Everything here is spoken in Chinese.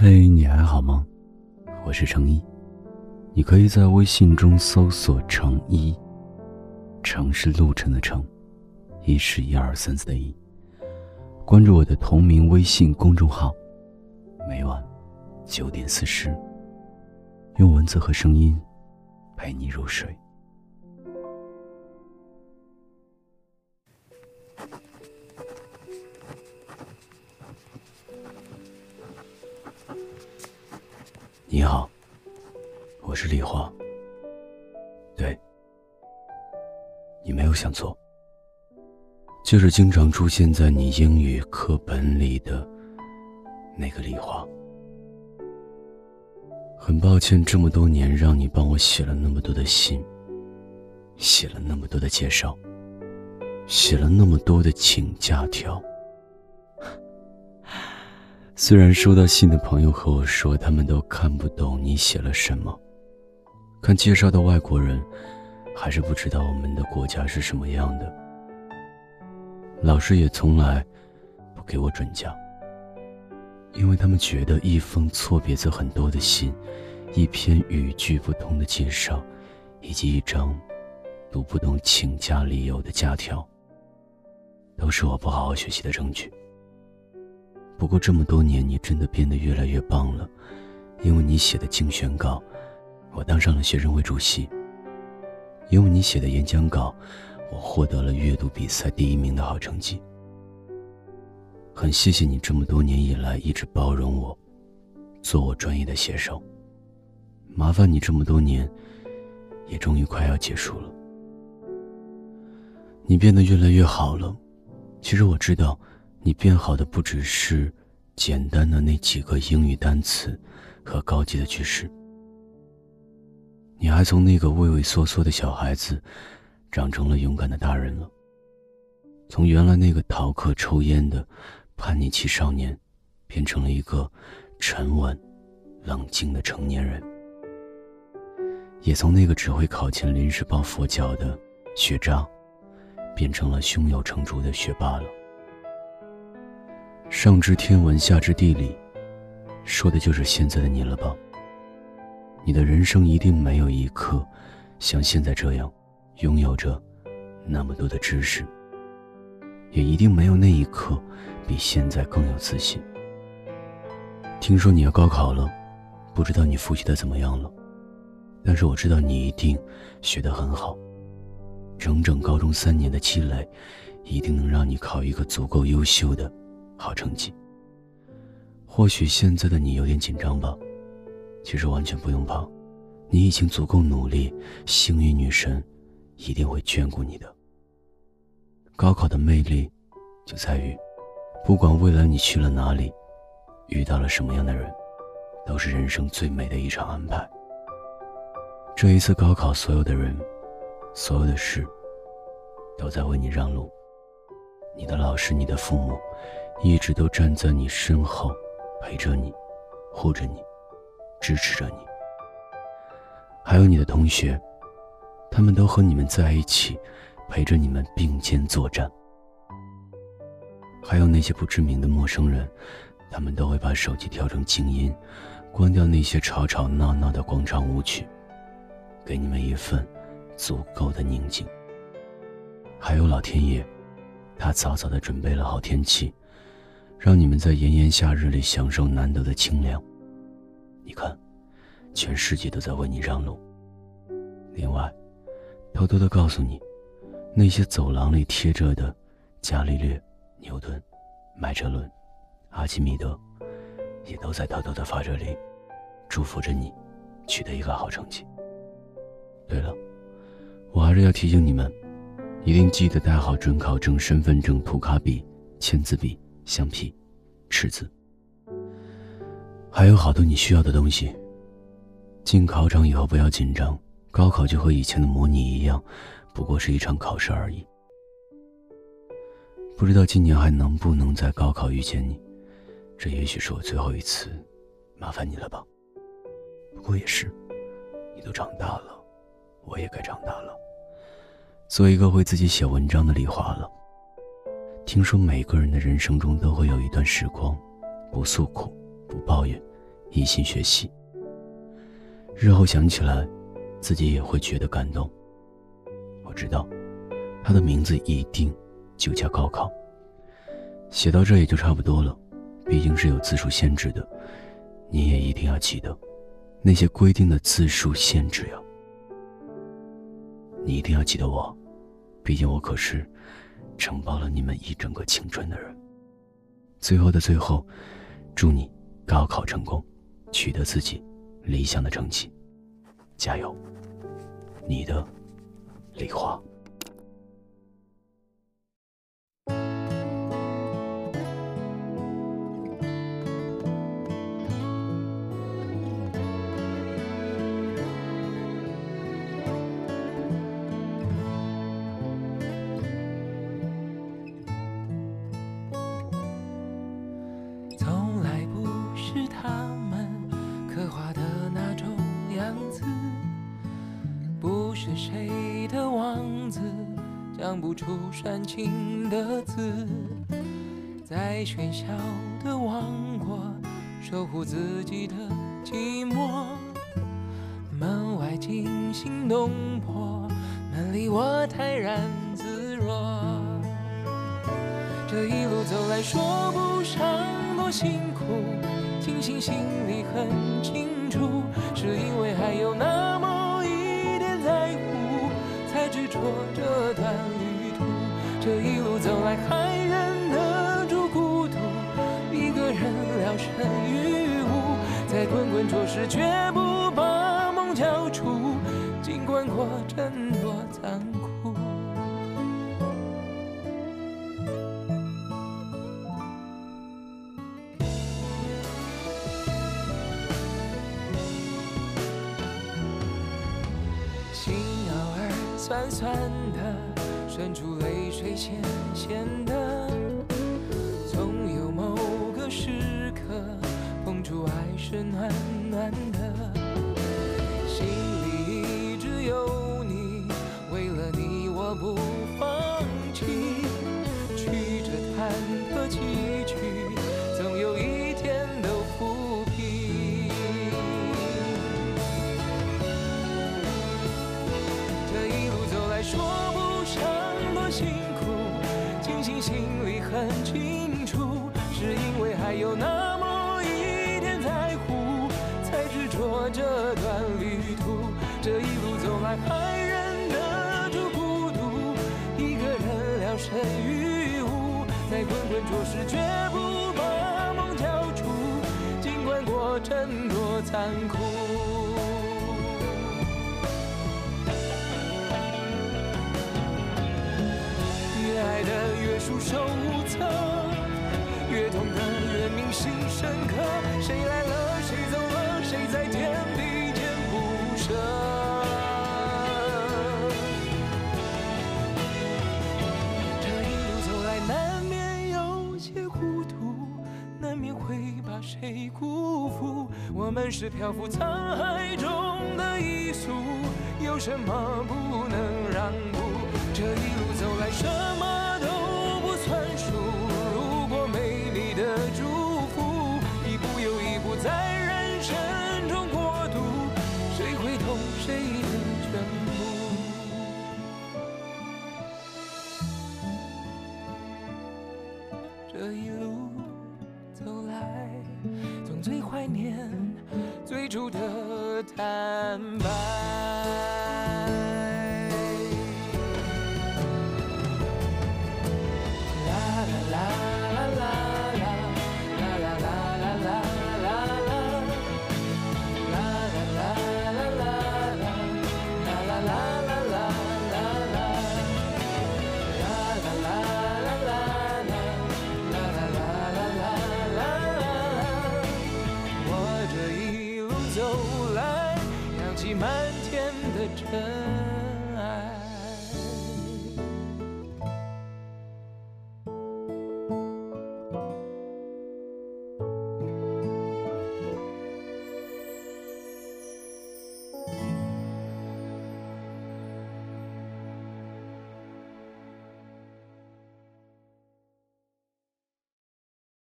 嘿，你还好吗？我是程一，你可以在微信中搜索“程一”，程是路程的程，一是一二三四的一。关注我的同名微信公众号，每晚九点四十，用文字和声音陪你入睡。你好，我是李华。对，你没有想错，就是经常出现在你英语课本里的那个李华。很抱歉，这么多年让你帮我写了那么多的信，写了那么多的介绍，写了那么多的请假条。虽然收到信的朋友和我说，他们都看不懂你写了什么，看介绍的外国人，还是不知道我们的国家是什么样的。老师也从来不给我准假，因为他们觉得一封错别字很多的信，一篇语句不通的介绍，以及一张读不懂请假理由的假条，都是我不好好学习的证据。不过这么多年，你真的变得越来越棒了，因为你写的竞选稿，我当上了学生会主席；因为你写的演讲稿，我获得了阅读比赛第一名的好成绩。很谢谢你这么多年以来一直包容我，做我专业的写手。麻烦你这么多年，也终于快要结束了。你变得越来越好了，其实我知道。你变好的不只是简单的那几个英语单词和高级的句式，你还从那个畏畏缩缩的小孩子长成了勇敢的大人了。从原来那个逃课抽烟的叛逆期少年，变成了一个沉稳、冷静的成年人。也从那个只会考前临时抱佛脚的学渣，变成了胸有成竹的学霸了。上知天文，下知地理，说的就是现在的你了吧？你的人生一定没有一刻像现在这样，拥有着那么多的知识，也一定没有那一刻比现在更有自信。听说你要高考了，不知道你复习的怎么样了，但是我知道你一定学得很好。整整高中三年的积累，一定能让你考一个足够优秀的。好成绩。或许现在的你有点紧张吧，其实完全不用怕，你已经足够努力，幸运女神一定会眷顾你的。高考的魅力就在于，不管未来你去了哪里，遇到了什么样的人，都是人生最美的一场安排。这一次高考，所有的人，所有的事，都在为你让路。你的老师，你的父母。一直都站在你身后，陪着你，护着你，支持着你。还有你的同学，他们都和你们在一起，陪着你们并肩作战。还有那些不知名的陌生人，他们都会把手机调成静音，关掉那些吵吵闹闹的广场舞曲，给你们一份足够的宁静。还有老天爷，他早早的准备了好天气。让你们在炎炎夏日里享受难得的清凉。你看，全世界都在为你让路。另外，偷偷的告诉你，那些走廊里贴着的伽利略、牛顿、麦哲伦、阿基米德，也都在偷偷的发着力，祝福着你取得一个好成绩。对了，我还是要提醒你们，一定记得带好准考证、身份证、涂卡笔、签字笔。橡皮、尺子，还有好多你需要的东西。进考场以后不要紧张，高考就和以前的模拟一样，不过是一场考试而已。不知道今年还能不能在高考遇见你，这也许是我最后一次麻烦你了吧。不过也是，你都长大了，我也该长大了，做一个会自己写文章的李华了。听说每个人的人生中都会有一段时光，不诉苦，不抱怨，一心学习。日后想起来，自己也会觉得感动。我知道，他的名字一定就叫高考。写到这也就差不多了，毕竟是有字数限制的，你也一定要记得那些规定的字数限制呀。你一定要记得我，毕竟我可是承包了你们一整个青春的人。最后的最后，祝你高考成功，取得自己理想的成绩，加油！你的李华。讲不出煽情的字，在喧嚣的王国守护自己的寂寞。门外惊心动魄，门里我泰然自若。这一路走来，说不上多辛苦，庆幸心里很清这一路走来，还忍得住孤独，一个人聊胜于无，在滚滚浊世，绝不把梦交出，尽管过程多残酷。浅浅，的。总有某个时刻，碰触爱是暖暖的。这段旅途。这一路走来，还忍得住孤独，一个人聊胜于无，在滚滚浊世，绝不把梦交出，尽管过程多残酷。爱的越束手无策，越痛的越铭心深刻。谁来了，谁走了，谁在天被辜负。我们是漂浮沧海中的一粟，有什么不能让步？这一路走来，什么最初的坦白。